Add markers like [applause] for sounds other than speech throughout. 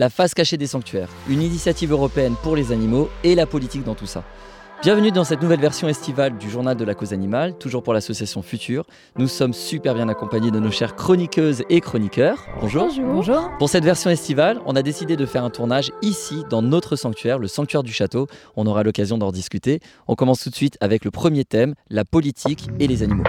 La face cachée des sanctuaires, une initiative européenne pour les animaux et la politique dans tout ça. Bienvenue dans cette nouvelle version estivale du journal de la cause animale, toujours pour l'association Future. Nous sommes super bien accompagnés de nos chères chroniqueuses et chroniqueurs. Bonjour. Bonjour. Pour cette version estivale, on a décidé de faire un tournage ici, dans notre sanctuaire, le sanctuaire du château. On aura l'occasion d'en discuter. On commence tout de suite avec le premier thème, la politique et les animaux.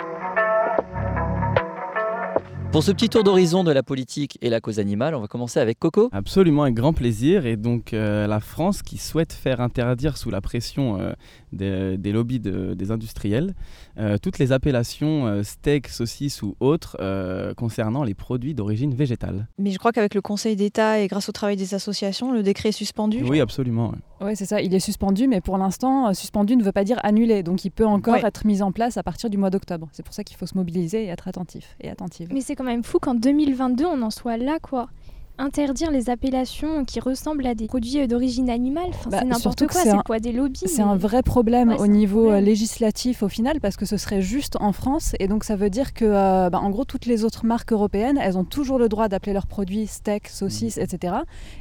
Pour ce petit tour d'horizon de la politique et la cause animale, on va commencer avec Coco. Absolument, avec grand plaisir. Et donc euh, la France qui souhaite faire interdire sous la pression euh, des, des lobbies de- des industriels euh, toutes les appellations euh, steak, saucisse ou autres euh, concernant les produits d'origine végétale. Mais je crois qu'avec le Conseil d'État et grâce au travail des associations, le décret est suspendu. Oui, absolument. ouais. Oui, c'est ça. Il est suspendu, mais pour l'instant, euh, suspendu ne veut pas dire annulé. Donc, il peut encore Ouais. être mis en place à partir du mois d'octobre. C'est pour ça qu'il faut se mobiliser et être attentif et attentive. Mais c'est quand même fou qu'en 2022, on en soit là, quoi. Interdire les appellations qui ressemblent à des produits euh, d'origine animale, enfin, Bah, c'est n'importe quoi, c'est quoi des lobbies C'est mais- un vrai problème Ouais, au niveau problème. euh, législatif au final parce que ce serait juste en France et donc ça veut dire que euh, bah, en gros toutes les autres marques européennes elles ont toujours le droit d'appeler leurs produits steak, saucisse, Mm. etc.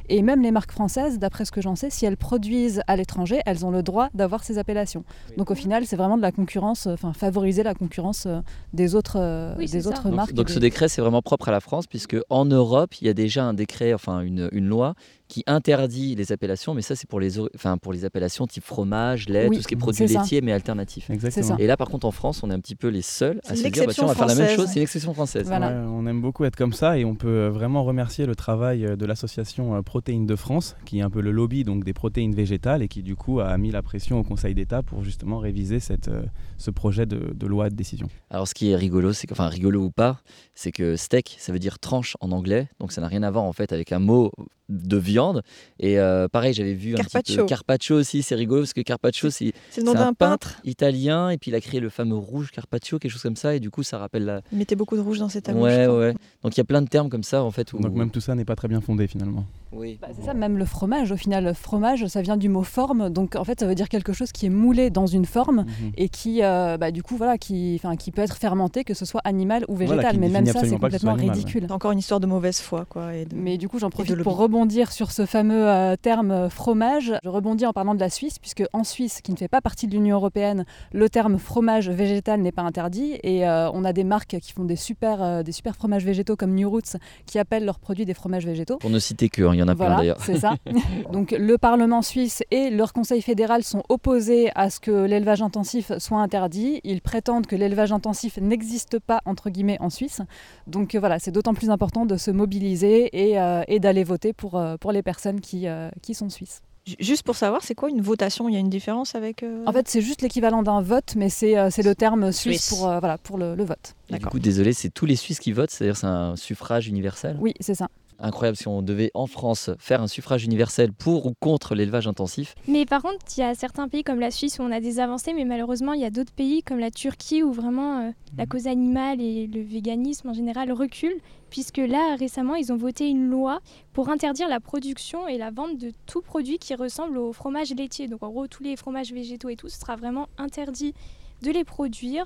Et même les marques françaises, d'après ce que j'en sais, si elles produisent à l'étranger, elles ont le droit d'avoir ces appellations. Donc au final c'est vraiment de la concurrence, euh, enfin favoriser la concurrence euh, des autres, euh, Oui, des autres marques. donc ce décret, c'est vraiment propre à la France, puisque en Europe, il y a déjà un décret, enfin une, une loi qui interdit les appellations, mais ça c'est pour les, enfin, pour les appellations type fromage, lait, Oui, tout ce qui est produit laitier, mais alternatif. Exactement. Et là, par contre, en France, on est un petit peu les seuls C'est à se dire, bah, tiens, on va faire la même française. chose, c'est une exception française. Voilà. Ouais, on aime beaucoup être comme ça et on peut euh, vraiment remercier le travail euh, de l'association euh, Protéines de France, qui est un peu le lobby donc des protéines végétales et qui du coup a mis la pression au Conseil d'État pour justement réviser cette, ce projet de, de loi de décision. Alors, ce qui est rigolo, c'est que, enfin, rigolo ou pas, c'est que steak, ça veut dire tranche en anglais, donc ça n'a rien à voir en fait avec un mot de viande. Et euh, pareil, j'avais vu un petit Carpaccio. peu carpaccio aussi, c'est rigolo parce que carpaccio, c'est C'est le nom d'un peintre. italien et puis il a créé le fameux rouge carpaccio, quelque chose comme ça, et du coup, ça rappelle la. Il mettait beaucoup de rouge dans ses tableaux. Ouais, ouais. Donc il y a plein de termes comme ça en fait. Où... Donc même tout ça n'est pas très bien fondé finalement. Oui. Bah, c'est ça, même le fromage, au final, le fromage, ça vient du mot forme, donc en fait, ça veut dire quelque chose qui est moulé dans une forme Mhm. et qui, euh, bah, du coup, voilà, qui, peut être fermenté, que ce soit animal ou végétal. mais même ça, c'est complètement animal, ouais. ridicule. C'est encore une histoire de mauvaise foi, quoi. Et de- Mais du coup, j'en profite pour rebondir sur ce fameux euh, terme euh, fromage. Je rebondis en parlant de la Suisse, puisque en Suisse, qui ne fait pas partie de l'Union européenne, le terme fromage végétal n'est pas interdit. Et euh, on a des marques qui font des super, euh, des super fromages végétaux comme New Roots, qui appellent leurs produits des fromages végétaux. Pour ne citer que, hein, y en a plein Voilà, d'ailleurs. c'est ça. [laughs] Donc le Parlement suisse et leur Conseil fédéral sont opposés à ce que l'élevage intensif soit interdit. Ils prétendent que l'élevage intensif n'existe pas entre guillemets en Suisse. Donc voilà, c'est d'autant plus important de se mobiliser et, euh, et d'aller voter pour, euh, pour les personnes qui, euh, qui sont suisses. Ju- Juste pour savoir, c'est quoi une votation? Il y a une différence avec. euh, En fait, c'est juste l'équivalent d'un vote, mais c'est euh, c'est le terme suisse, Suisse. pour, euh, voilà, pour le, le vote. Et du D'accord. coup, désolé, c'est tous les Suisses qui votent, c'est-à-dire c'est un suffrage universel? Oui, c'est ça. Incroyable si on devait en France faire un suffrage universel pour ou contre l'élevage intensif. Mais par contre, il y a certains pays comme la Suisse où on a des avancées, mais malheureusement, il y a d'autres pays comme la Turquie où vraiment euh, la cause animale et le véganisme en général reculent, puisque là, récemment, ils ont voté une loi pour interdire la production et la vente de tout produit qui ressemble au fromage laitier. Donc en gros, tous les fromages végétaux et tout, ce sera vraiment interdit de les produire.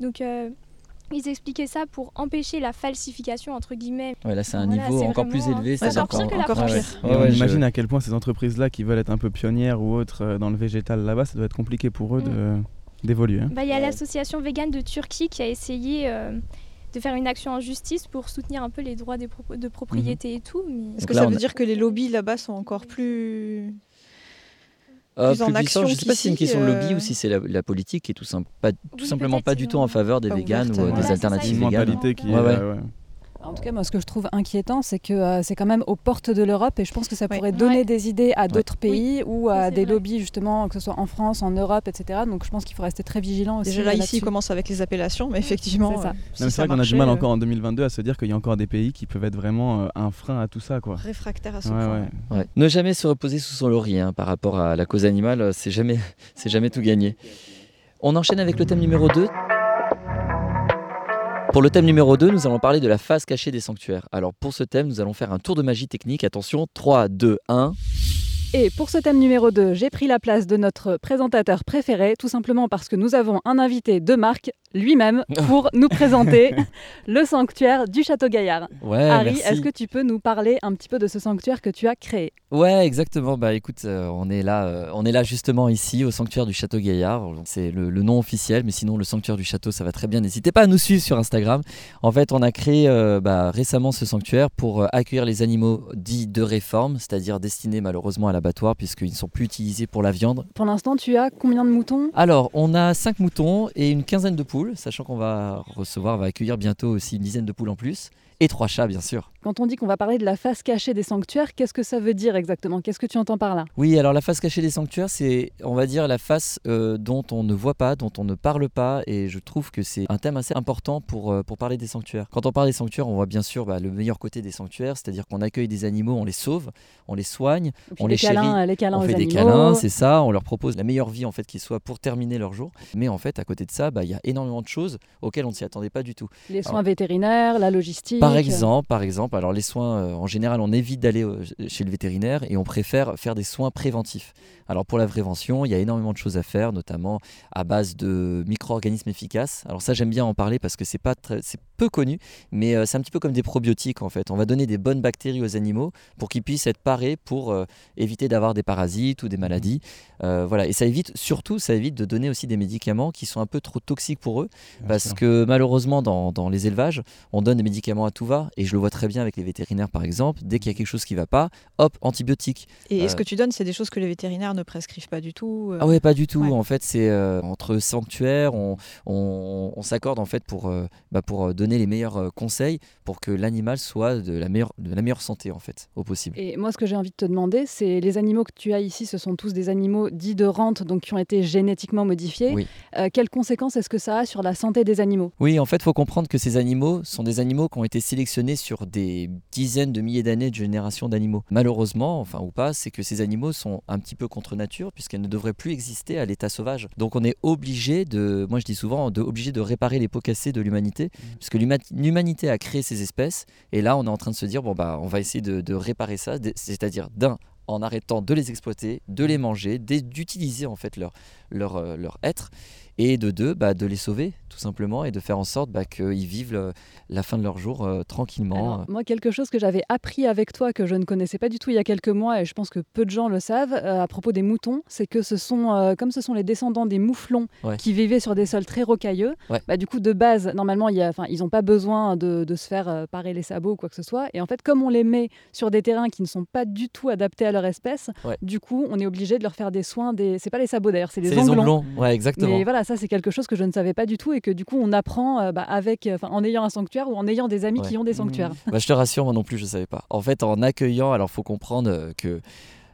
Donc euh, ils expliquaient ça pour empêcher la falsification, entre guillemets. Ouais, là, c'est un Voilà, niveau encore plus élevé. c'est c'est encore pire que la encore France. pire. Ouais, on ouais, je- imagine à quel point ces entreprises-là qui veulent être un peu pionnières ou autres euh, dans le végétal là-bas, ça doit être compliqué pour eux de- d'évoluer. hein. Bah, Il y a Ouais. l'association végane de Turquie qui a essayé euh, de faire une action en justice pour soutenir un peu les droits des pro- de propriété et tout. Mais... Est-ce que là, ça veut a- dire que les lobbies là-bas sont encore plus. Euh, plus en plus action puissant, je sais pas si c'est une question de lobby euh, ou si c'est la, la politique qui est tout, sim- pas, tout Oui, simplement pas du tout en faveur des véganes ou euh, des alternatives véganes. mentalité qui Ouais, est, ouais. euh, ouais. En tout cas, moi, ce que je trouve inquiétant, c'est que euh, c'est quand même aux portes de l'Europe et je pense que ça Ouais. pourrait donner Ouais. des idées à d'autres pays ou à des vrai. lobbies, justement, que ce soit en France, en Europe, etc. Donc je pense qu'il faut rester très vigilant aussi. Déjà là, ici, il commence avec les appellations, mais effectivement. C'est ça. euh, si vrai qu'on a du mal euh, encore en 2022 à se dire qu'il y a encore des pays qui peuvent être vraiment euh, un frein à tout ça. Quoi. Réfractaire à ce Ouais, point. ouais. Ouais. Ne jamais se reposer sous son laurier hein, par rapport à la cause animale, c'est jamais, [laughs] c'est jamais tout gagné. On enchaîne avec le thème numéro 2. Pour le thème numéro 2, nous allons parler de la face cachée des sanctuaires. Alors pour ce thème, nous allons faire un tour de magie technique. Attention, 3, 2, 1. Et pour ce thème numéro 2, j'ai pris la place de notre présentateur préféré, tout simplement parce que nous avons un invité de marque, lui-même, [laughs] pour nous présenter le sanctuaire du Château Gaillard. Ouais, Harry, est-ce que tu peux nous parler un petit peu de ce sanctuaire que tu as créé? Ouais, exactement. Bah écoute, euh, on est là, euh, on est là justement ici au sanctuaire du Château Gaillard. C'est le, le nom officiel, mais sinon le sanctuaire du château, ça va très bien. N'hésitez pas à nous suivre sur Instagram. En fait, on a créé euh, bah, récemment ce sanctuaire pour accueillir les animaux dits de réforme, c'est-à-dire destinés malheureusement à l'abattoir puisqu'ils ne sont plus utilisés pour la viande. Pour l'instant, tu as combien de moutons? Alors, on a 5 moutons et une quinzaine de poules, sachant qu'on va recevoir, on va accueillir bientôt aussi une dizaine de poules en plus. Et trois chats, bien sûr. Quand on dit qu'on va parler de la face cachée des sanctuaires, qu'est-ce que ça veut dire exactement? Qu'est-ce que tu entends par là? Oui, alors la face cachée des sanctuaires, c'est, on va dire, la face euh, dont on ne voit pas, dont on ne parle pas, et je trouve que c'est un thème assez important pour, euh, pour parler des sanctuaires. Quand on parle des sanctuaires, on voit bien sûr bah, le meilleur côté des sanctuaires, c'est-à-dire qu'on accueille des animaux, on les sauve, on les soigne, On les, les câlins, chérit, les câlins on fait des animaux. câlins, c'est ça, on leur propose la meilleure vie en fait qui soit pour terminer leur jour. Mais en fait, à côté de ça, bah, il y a énormément de choses auxquelles on ne s'y attendait pas du tout. Les soins vétérinaires, la logistique. Par exemple, par exemple, alors les soins, euh, en général, on évite d'aller euh, chez le vétérinaire et on préfère faire des soins préventifs. Alors pour la prévention, il y a énormément de choses à faire, notamment à base de micro-organismes efficaces. Alors ça, j'aime bien en parler parce que c'est pas c'est peu connu, mais euh, c'est un petit peu comme des probiotiques en fait. On va donner des bonnes bactéries aux animaux pour qu'ils puissent être parés pour éviter d'avoir des parasites ou des maladies. Euh, voilà, et ça évite surtout, ça évite de donner aussi des médicaments qui sont un peu trop toxiques pour eux. Parce que malheureusement, dans, dans les élevages, on donne des médicaments à tout va. Et je le vois très bien avec les vétérinaires, par exemple. Dès qu'il y a quelque chose qui va pas, hop, antibiotiques. Et Euh, ce que tu donnes, c'est des choses que les vétérinaires ne prescrivent pas du tout. euh. Ah ouais, pas du tout. Ouais. En fait, c'est euh, entre sanctuaires, on, on, on s'accorde en fait pour, euh, bah, pour euh, donner les meilleurs euh, conseils pour que l'animal soit de la, meilleure, de la meilleure santé, en fait, au possible. Et moi, ce que j'ai envie de te demander, c'est les animaux que tu as ici, ce sont tous des animaux dits de rente, donc qui ont été génétiquement modifiés. Oui. Euh, quelles conséquences est-ce que ça a sur la santé des animaux? Oui, en fait, il faut comprendre que ces animaux sont des animaux qui ont été sélectionnés sur des dizaines de milliers d'années de générations d'animaux. Malheureusement, enfin ou pas, c'est que ces animaux sont un petit peu contre nature puisqu'elles ne devraient plus exister à l'état sauvage. Donc on est obligé de, moi je dis souvent, de, obligé de réparer les pots cassés de l'humanité puisque l'huma- l'humanité a créé ces espèces et là on est en train de se dire bon bah on va essayer de, de réparer ça, c'est-à-dire d'un en arrêtant de les exploiter, de les manger, d'utiliser en fait leur, leur, euh, leur être et de deux, bah, de les sauver tout simplement et de faire en sorte bah, qu'ils vivent le- la fin de leur jour euh, tranquillement. Alors, Moi, quelque chose que j'avais appris avec toi, que je ne connaissais pas du tout il y a quelques mois, et je pense que peu de gens le savent, euh, à propos des moutons, c'est que ce sont, euh, comme ce sont les descendants des mouflons Ouais. qui vivaient sur des sols très rocailleux, Ouais. bah, du coup, de base, normalement, y a- ils n'ont pas besoin de, de se faire euh, parer les sabots ou quoi que ce soit. Et en fait, comme on les met sur des terrains qui ne sont pas du tout adaptés à leur espèce, Ouais. du coup, on est obligé de leur faire des soins. Des... C'est pas les sabots d'ailleurs, c'est les les onglons. onglons, ouais, exactement. Mais voilà, ça c'est quelque chose que je ne savais pas du tout et que du coup on apprend euh, bah, avec, euh, en ayant un sanctuaire ou en ayant des amis Ouais. qui ont des sanctuaires. Bah, je te rassure, moi non plus, je ne savais pas. En fait, en accueillant, alors faut comprendre euh, que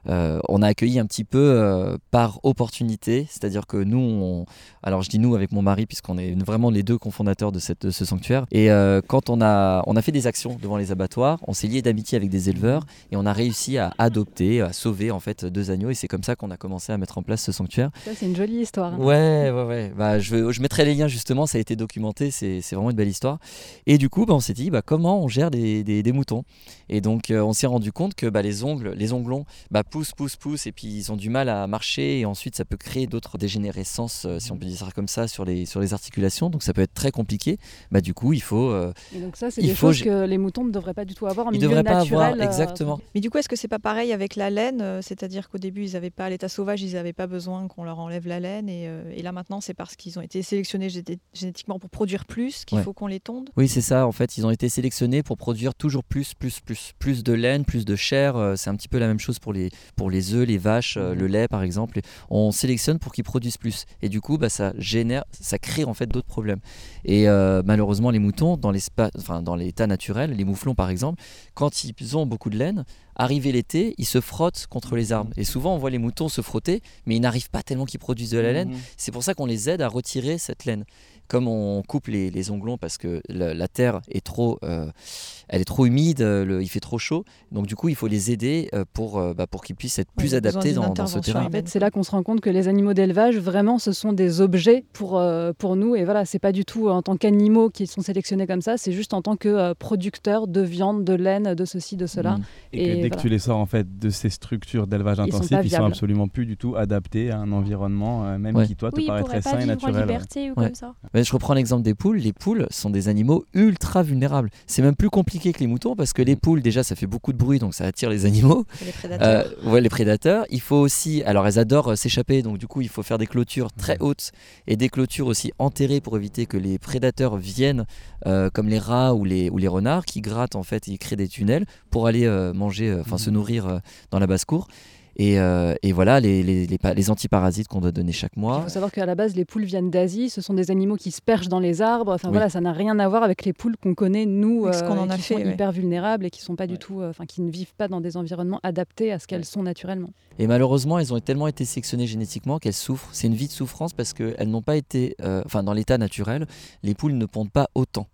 euh, on a accueilli un petit peu euh, par opportunité, c'est-à-dire que nous, on- alors je dis nous avec mon mari, puisqu'on est vraiment les deux cofondateurs de, cette, de ce sanctuaire, et euh, quand on a, on a fait des actions devant les abattoirs, on s'est lié d'amitié avec des éleveurs, et on a réussi à adopter, à sauver en fait deux agneaux, et c'est comme ça qu'on a commencé à mettre en place ce sanctuaire. Ça c'est une jolie histoire. hein. Ouais, ouais, ouais. Bah, je, je mettrai les liens justement, ça a été documenté, c'est c'est vraiment une belle histoire. Et du coup, bah, on s'est dit bah, comment on gère des, des- des moutons. Et donc, on s'est rendu compte que bah, les ongles, les onglons, bah, poussent, poussent, poussent, et puis ils ont du mal à marcher, et ensuite ça peut créer d'autres dégénérescences, euh, si on peut dire ça comme ça, sur les, sur les articulations. Donc ça peut être très compliqué. Bah, du coup, il faut. euh, Et donc ça c'est Il des faut choses que les moutons ne devraient pas du tout avoir en ils milieu devraient pas avoir euh, exactement. Mais du coup, est-ce que c'est pas pareil avec la laine euh, C'est-à-dire qu'au début, ils n'avaient pas à l'état sauvage, ils n'avaient pas besoin qu'on leur enlève la laine, et, euh, et là maintenant, c'est parce qu'ils ont été sélectionnés géné- génétiquement pour produire plus qu'il Ouais. faut qu'on les tonde? Oui, c'est ça. En fait, ils ont été sélectionnés pour produire toujours plus, plus, plus, plus de laine, plus de chair. C'est un petit peu la même chose pour les, pour les œufs, les vaches, euh, le lait, par exemple. On sélectionne pour qu'ils produisent plus. Et du coup, bah, ça génère, ça crée en fait d'autres problèmes. Et euh, malheureusement, les moutons, dans l'espace, enfin dans l'état naturel, les mouflons par exemple, quand ils ont beaucoup de laine, arrivé l'été, ils se frottent contre les arbres. Et souvent, on voit les moutons se frotter, mais ils n'arrivent pas tellement qu'ils produisent de la laine. C'est pour ça qu'on les aide à retirer cette laine. Comme on coupe les, les onglons parce que la, la terre est trop, euh, elle est trop humide, euh, le- il fait trop chaud, donc du coup il faut les aider euh, pour, euh, bah, pour qu'ils puissent être plus adaptés dans, dans ce terrain. En fait, c'est là qu'on se rend compte que les animaux d'élevage, vraiment, ce sont des objets pour, euh, pour nous. Et voilà, c'est pas du tout en tant qu'animaux qui sont sélectionnés comme ça, c'est juste en tant que euh, producteurs de viande, de laine, de ceci, de cela. Mm. Et, que dès que tu les sors en fait de ces structures d'élevage Ils sont intensif, ils sont viables. absolument plus du tout adaptés à un environnement, euh, même Ouais. qui toi te Oui, paraîtrait pas sain et naturel. liberté ou Ouais. comme ça. Mais je reprends l'exemple des poules. Les poules sont des animaux ultra vulnérables. C'est même plus compliqué que les moutons parce que les poules, déjà, ça fait beaucoup de bruit, donc ça attire les animaux. Les prédateurs. Euh, ouais, les prédateurs. Il faut aussi, alors elles adorent euh, s'échapper, donc du coup il faut faire des clôtures très hautes et des clôtures aussi enterrées pour éviter que les prédateurs viennent, euh, comme les rats ou les, ou les renards, qui grattent en fait, ils créent des tunnels pour aller euh, manger, euh, enfin se Mhm. nourrir euh, dans la basse-cour. Et, euh, et voilà les, les, les, pa- les antiparasites qu'on doit donner chaque Il mois. faut savoir qu'à la base, les poules viennent d'Asie. Ce sont des animaux qui se perchent dans les arbres. Enfin Oui. voilà, ça n'a rien à voir avec les poules qu'on connaît nous, ce qu'on en a qui fait, sont ouais. hyper vulnérables et qui sont pas du Ouais. tout, euh, qui ne vivent pas dans des environnements adaptés à ce qu'elles sont naturellement. Et malheureusement, elles ont tellement été sélectionnées génétiquement qu'elles souffrent. C'est une vie de souffrance parce qu'elles n'ont pas été, euh, enfin dans l'état naturel, les poules ne pondent pas autant.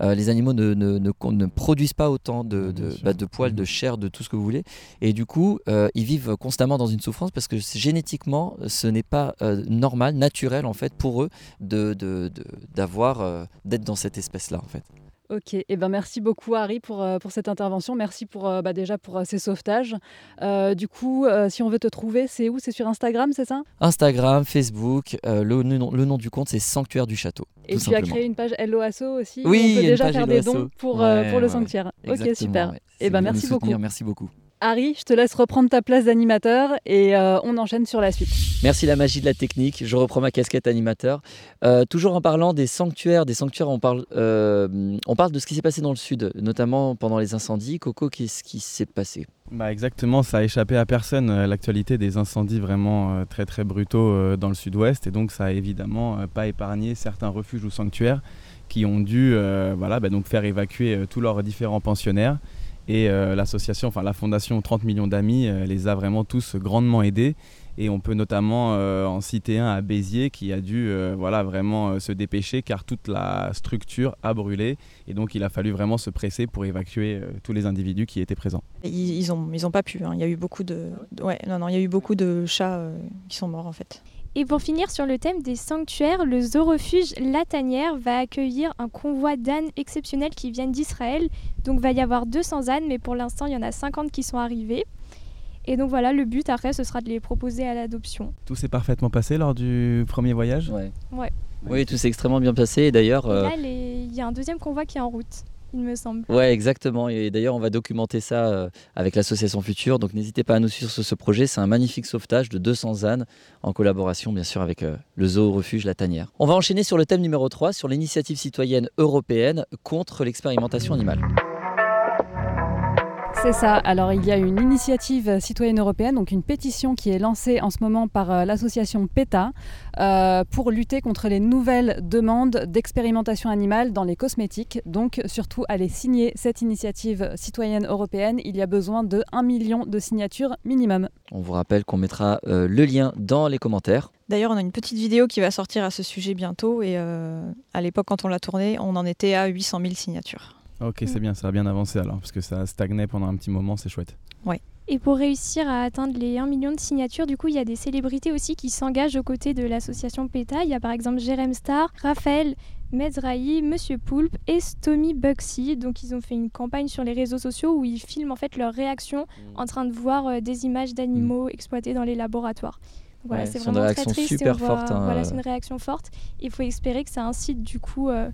Euh, les animaux ne, ne, ne, ne produisent pas autant de, bah, de poils, de Mhm. chair, de tout ce que vous voulez. Et du coup, euh, ils vivent constamment dans une souffrance parce que génétiquement, ce n'est pas euh, normal, naturel en fait pour eux de, de, de- d'avoir, euh, d'être dans cette espèce-là en fait. Ok, et ben merci beaucoup Harry pour, euh, pour cette intervention. Merci pour euh, bah, déjà pour euh, ces sauvetages. Euh, du coup, euh, si on veut te trouver, c'est où? C'est sur Instagram, c'est ça? Instagram, Facebook, euh, le, nom, le nom du compte c'est Sanctuaire du Château. Et tu as créé une page LOASO aussi? où Oui, on a peut déjà faire des dons pour, Ouais, euh, pour le ouais, sanctuaire. Ok, super. ouais. Eh ben, merci soutenir, beaucoup. Merci beaucoup. Harry, je te laisse reprendre ta place d'animateur et euh, on enchaîne sur la suite. Merci la magie de la technique. Je reprends ma casquette animateur. Euh, toujours en parlant des sanctuaires, des sanctuaires, on parle, euh, on parle de ce qui s'est passé dans le sud, notamment pendant les incendies. Coco, qu'est-ce qui s'est passé? Bah exactement, ça a échappé à personne l'actualité des incendies vraiment euh, très très brutaux euh, dans le sud-ouest et donc ça a évidemment euh, pas épargné certains refuges ou sanctuaires qui ont dû euh, voilà, bah, donc faire évacuer euh, tous leurs différents pensionnaires et euh, l'association, enfin la fondation 30 millions d'amis euh, les a vraiment tous grandement aidés et on peut notamment euh, en citer un à Béziers qui a dû voilà, vraiment se dépêcher car toute la structure a brûlé et donc il a fallu vraiment se presser pour évacuer tous les individus qui étaient présents. Ils, ils ont, ils ont pas pu. hein. Il y a eu beaucoup de, ouais, non, non, il y a eu beaucoup de chats qui sont morts en fait. Et pour finir sur le thème des sanctuaires, le zoorefuge La Tanière va accueillir un convoi d'ânes exceptionnels qui viennent d'Israël. Donc va y avoir 200 ânes, mais pour l'instant il y en a 50 qui sont arrivés. Et donc voilà, le but après ce sera de les proposer à l'adoption. Tout s'est parfaitement passé lors du premier voyage? Ouais. Oui, tout s'est extrêmement bien passé. Et d'ailleurs, euh, là les- il y a un deuxième convoi qui est en route, il me semble. ouais, exactement. Et d'ailleurs, on va documenter ça euh, avec l'association Future. Donc, n'hésitez pas à nous suivre sur ce projet. C'est un magnifique sauvetage de 200 ânes en collaboration, bien sûr, avec euh, le zoo refuge La Tanière. On va enchaîner sur le thème numéro 3, sur l'initiative citoyenne européenne contre l'expérimentation animale. C'est ça. Alors, il y a une initiative citoyenne européenne, donc une pétition qui est lancée en ce moment par euh, l'association PETA euh, pour lutter contre les nouvelles demandes d'expérimentation animale dans les cosmétiques. Donc, surtout, allez signer cette initiative citoyenne européenne. Il y a besoin de 1 million de signatures minimum. On vous rappelle qu'on mettra euh, le lien dans les commentaires. D'ailleurs, on a une petite vidéo qui va sortir à ce sujet bientôt. Et euh, à l'époque, quand on l'a tournée, on en était à 800 000 signatures. Ok, c'est bien, ça a bien avancé alors, parce que ça stagnait pendant un petit moment, c'est chouette. Et pour réussir à atteindre les 1 million de signatures, du coup, il y a des célébrités aussi qui s'engagent aux côtés de l'association PETA. Il y a par exemple Jérém Star, Raphaël Mezrahi, Monsieur Poulpe et Stomy Bugsy. Donc, ils ont fait une campagne sur les réseaux sociaux où ils filment en fait leurs réactions en train de voir euh, des images d'animaux exploités dans les laboratoires. Donc Voilà, Ouais, c'est vraiment très triste. super voit- fortes, hein, Voilà, euh. c'est une réaction forte. Il faut espérer que ça incite du coup euh,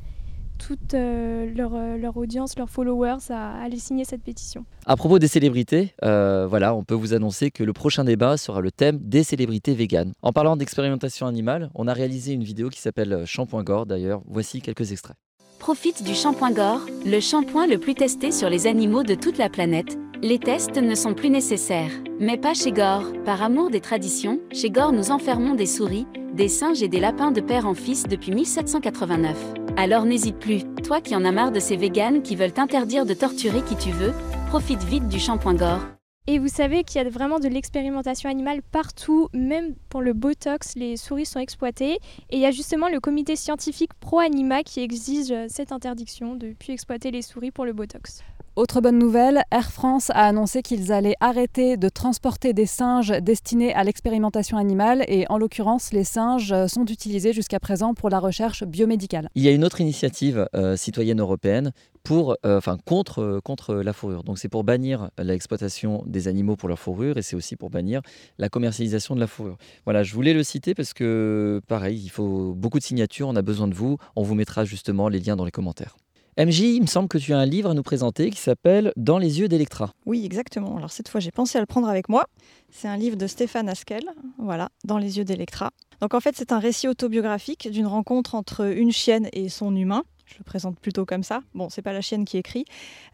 toute euh, leur, euh, leur audience, leurs followers à à aller signer cette pétition. À propos des célébrités, euh, voilà, on peut vous annoncer que le prochain débat sera le thème des célébrités véganes. En parlant d'expérimentation animale, on a réalisé une vidéo qui s'appelle Shampoing Gore d'ailleurs. Voici quelques extraits. Profite du shampoing Gore, le shampoing le plus testé sur les animaux de toute la planète. Les tests ne sont plus nécessaires. Mais pas chez Gore. Par amour des traditions, chez Gore nous enfermons des souris, des singes et des lapins de père en fils depuis 1789. Alors n'hésite plus, toi qui en as marre de ces véganes qui veulent t'interdire de torturer qui tu veux, profite vite du shampoing Gore. Et vous savez qu'il y a vraiment de l'expérimentation animale partout, même pour le Botox, les souris sont exploitées. Et il y a justement le comité scientifique pro-anima qui exige cette interdiction de ne plus exploiter les souris pour le Botox. Autre bonne nouvelle, Air France a annoncé qu'ils allaient arrêter de transporter des singes destinés à l'expérimentation animale et en l'occurrence les singes sont utilisés jusqu'à présent pour la recherche biomédicale. Il y a une autre initiative euh, citoyenne européenne pour, euh, enfin, contre, contre la fourrure. Donc c'est pour bannir l'exploitation des animaux pour leur fourrure et c'est aussi pour bannir la commercialisation de la fourrure. Voilà, je voulais le citer parce que pareil, il faut beaucoup de signatures, on a besoin de vous. On vous mettra justement les liens dans les commentaires. MJ, il me semble que tu as un livre à nous présenter qui s'appelle Dans les yeux d'Electra. Oui, exactement. Alors cette fois, j'ai pensé à le prendre avec moi. C'est un livre de Stéphane Askel, voilà, Dans les yeux d'Electra. Donc en fait, c'est un récit autobiographique d'une rencontre entre une chienne et son humain. Je le présente plutôt comme ça. Bon, c'est pas la chienne qui écrit.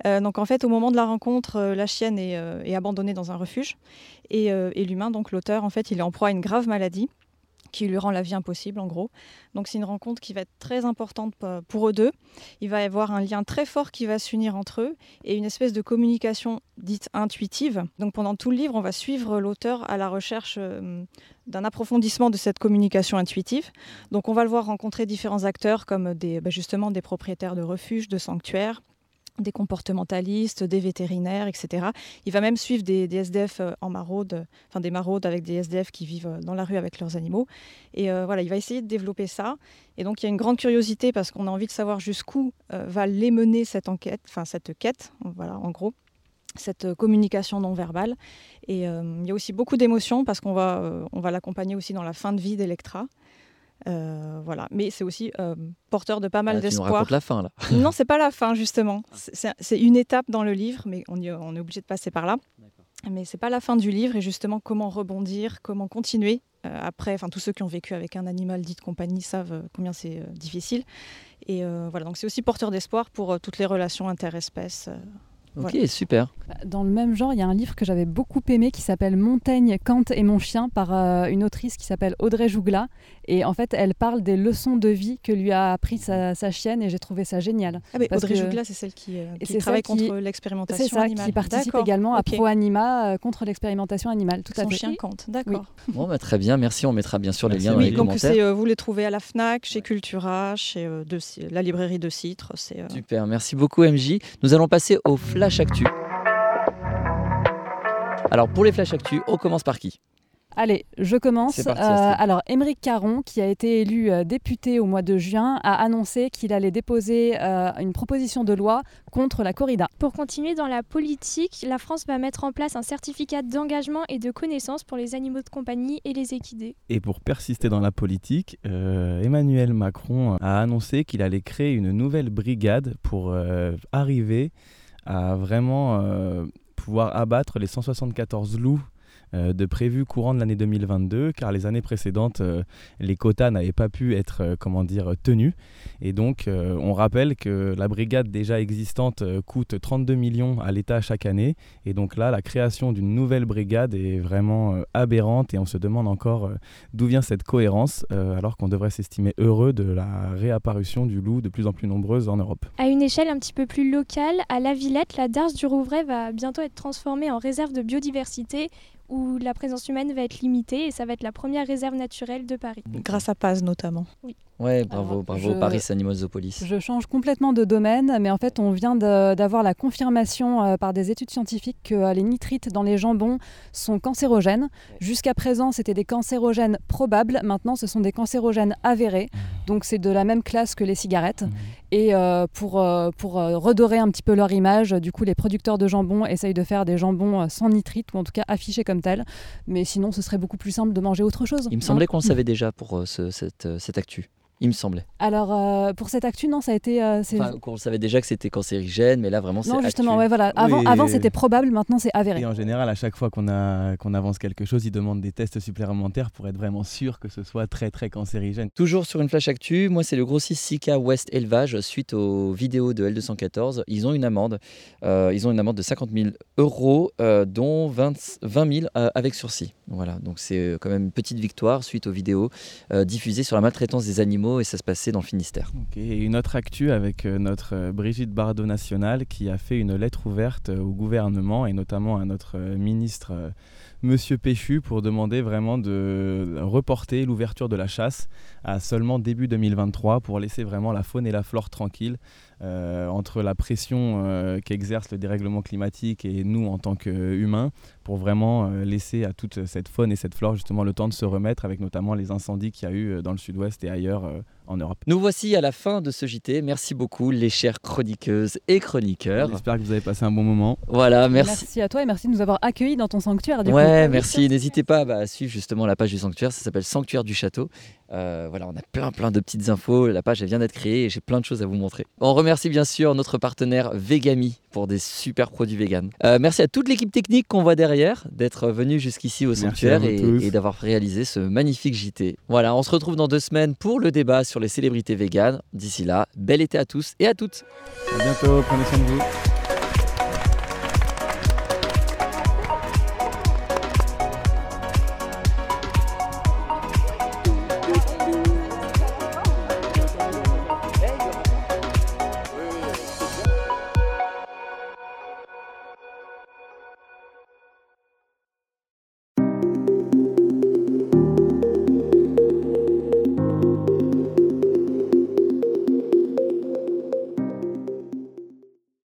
Euh, donc en fait, au moment de la rencontre, euh, la chienne est, euh, est, abandonnée dans un refuge et, et l'humain, donc l'auteur, en fait, il est en proie à une grave maladie qui lui rend la vie impossible en gros. Donc c'est une rencontre qui va être très importante pour eux deux. Il va y avoir un lien très fort qui va s'unir entre eux et une espèce de communication dite intuitive. Donc pendant tout le livre, on va suivre l'auteur à la recherche euh, d'un approfondissement de cette communication intuitive. Donc on va le voir rencontrer différents acteurs comme des, bah, justement des propriétaires de refuges, de sanctuaires, des comportementalistes, des vétérinaires, etc. Il va même suivre des, SDF euh, en maraude, enfin des maraudes avec des SDF qui vivent euh, dans la rue avec leurs animaux. Et euh, voilà, il va essayer de développer ça. Et donc il y a une grande curiosité parce qu'on a envie de savoir jusqu'où va les mener cette enquête, enfin cette quête, voilà, en gros cette communication non verbale. Et il y a aussi beaucoup d'émotions parce qu'on va, va l'accompagner aussi dans la fin de vie d'Electra. Euh, voilà, mais c'est aussi euh, porteur de pas mal ah, d'espoir. la fin là. [laughs] non, c'est pas la fin justement. C'est une étape dans le livre, mais on, on est obligé de passer par là. Mais c'est pas la fin du livre et justement comment rebondir, comment continuer euh, après. Enfin, tous ceux qui ont vécu avec un animal dit de compagnie savent combien c'est difficile. Et voilà, donc c'est aussi porteur d'espoir pour toutes les relations interespèces. Ok, super. Dans le même genre, il y a un livre que j'avais beaucoup aimé qui s'appelle Montaigne, Kant et mon chien par euh, une autrice qui s'appelle Audrey Jougla. Et en fait, elle parle des leçons de vie que lui a appris sa, chienne et j'ai trouvé ça génial. Ah, Audrey Jougla, c'est celle qui, euh, travaille contre l'expérimentation animale. qui participe également à Pro Anima euh, contre l'expérimentation animale. Tout Son chien Kant, d'accord. Bon, bah, très bien, merci. On mettra bien sûr les liens dans les donc commentaires. vous les trouvez à la FNAC, chez Cultura, chez la librairie de Citre. Super, merci beaucoup MJ. Nous allons passer au Flash Actu. Alors pour les Flash Actu, on commence par qui? Allez, je commence. Euh, alors, Émeric Caron, qui a été élu euh, député au mois de juin, a annoncé qu'il allait déposer euh, une proposition de loi contre la corrida. Pour continuer dans la politique, la France va mettre en place un certificat d'engagement et de connaissance pour les animaux de compagnie et les équidés. Et pour persister dans la politique, Emmanuel Macron a annoncé qu'il allait créer une nouvelle brigade pour arriver à vraiment pouvoir abattre les 174 loups de prévu courant de l'année 2022, car les années précédentes, euh, les quotas n'avaient pas pu être, euh, comment dire, tenus. Et donc, on rappelle que la brigade déjà existante coûte 32 millions à l'État chaque année. Et donc là, la création d'une nouvelle brigade est vraiment aberrante et on se demande encore d'où vient cette cohérence, alors qu'on devrait s'estimer heureux de la réapparition du loup de plus en plus nombreuse en Europe. À une échelle un petit peu plus locale, à La Villette, la Darse du Rouvray va bientôt être transformée en réserve de biodiversité où la présence humaine va être limitée et ça va être la première réserve naturelle de Paris. Grâce à Paz notamment. Oui. Ouais, bravo, bravo Paris Animosopolis. Je change complètement de domaine, mais en fait, on vient d'avoir la confirmation euh, par des études scientifiques que euh, les nitrites dans les jambons sont cancérogènes. Jusqu'à présent, c'était des cancérogènes probables. Maintenant, ce sont des cancérogènes avérés. Mmh. Donc, c'est de la même classe que les cigarettes. Mmh. Et euh, pour, pour redorer un petit peu leur image, du coup, les producteurs de jambon essayent de faire des jambons sans nitrite, ou en tout cas affichés comme tels. Mais sinon, ce serait beaucoup plus simple de manger autre chose. Il me semblait qu'on le savait déjà pour ce, cette, cette actu il me semblait. Alors, euh, pour cette actu, non, ça a été. Euh, on savait déjà que c'était cancérigène, mais là, vraiment, c'est. Non, justement, ouais, voilà. Avant, avant c'était probable, maintenant, c'est avéré. Et en général, à chaque fois qu'on qu'on avance quelque chose, ils demandent des tests supplémentaires pour être vraiment sûr que ce soit très, très cancérigène. Toujours sur une flash actu, moi, c'est le grossiste Sika West Élevage. Suite aux vidéos de L214, ils ont une amende. Euh, ils ont une amende de 50 000 euros, dont 20, 20 000 avec sursis. Voilà, donc c'est quand même une petite victoire suite aux vidéos diffusées sur la maltraitance des animaux et ça se passait dans le Finistère. une autre actu avec euh, notre euh, Brigitte Bardot nationale qui a fait une lettre ouverte au gouvernement et notamment à notre ministre Monsieur Péchu pour demander vraiment de reporter l'ouverture de la chasse à seulement début 2023 pour laisser vraiment la faune et la flore tranquilles euh, entre la pression euh, qu'exerce le dérèglement climatique et nous en tant qu'humains pour vraiment euh, laisser à toute cette faune et cette flore justement le temps de se remettre avec notamment les incendies qu'il y a eu dans le sud-ouest et ailleurs en Europe. Nous voici à la fin de ce JT. Merci beaucoup les chères chroniqueuses et chroniqueurs. J'espère que vous avez passé un bon moment. Voilà, merci. Merci à toi et merci de nous avoir accueillis dans ton sanctuaire. Du ouais, merci. N'hésitez pas bah, à suivre justement la page du sanctuaire. Ça s'appelle Sanctuaire du Château. Euh, voilà, on a plein plein de petites infos. La page elle vient d'être créée et j'ai plein de choses à vous montrer. On remercie bien sûr notre partenaire Vegami pour des super produits vegan. Euh, merci à toute l'équipe technique qu'on voit derrière d'être venu jusqu'ici au sanctuaire et, et d'avoir réalisé ce magnifique JT. Voilà, on se retrouve dans deux semaines pour le débat sur les célébrités véganes. D'ici là, bel été à tous et à toutes. À bientôt, prenez soin de vous.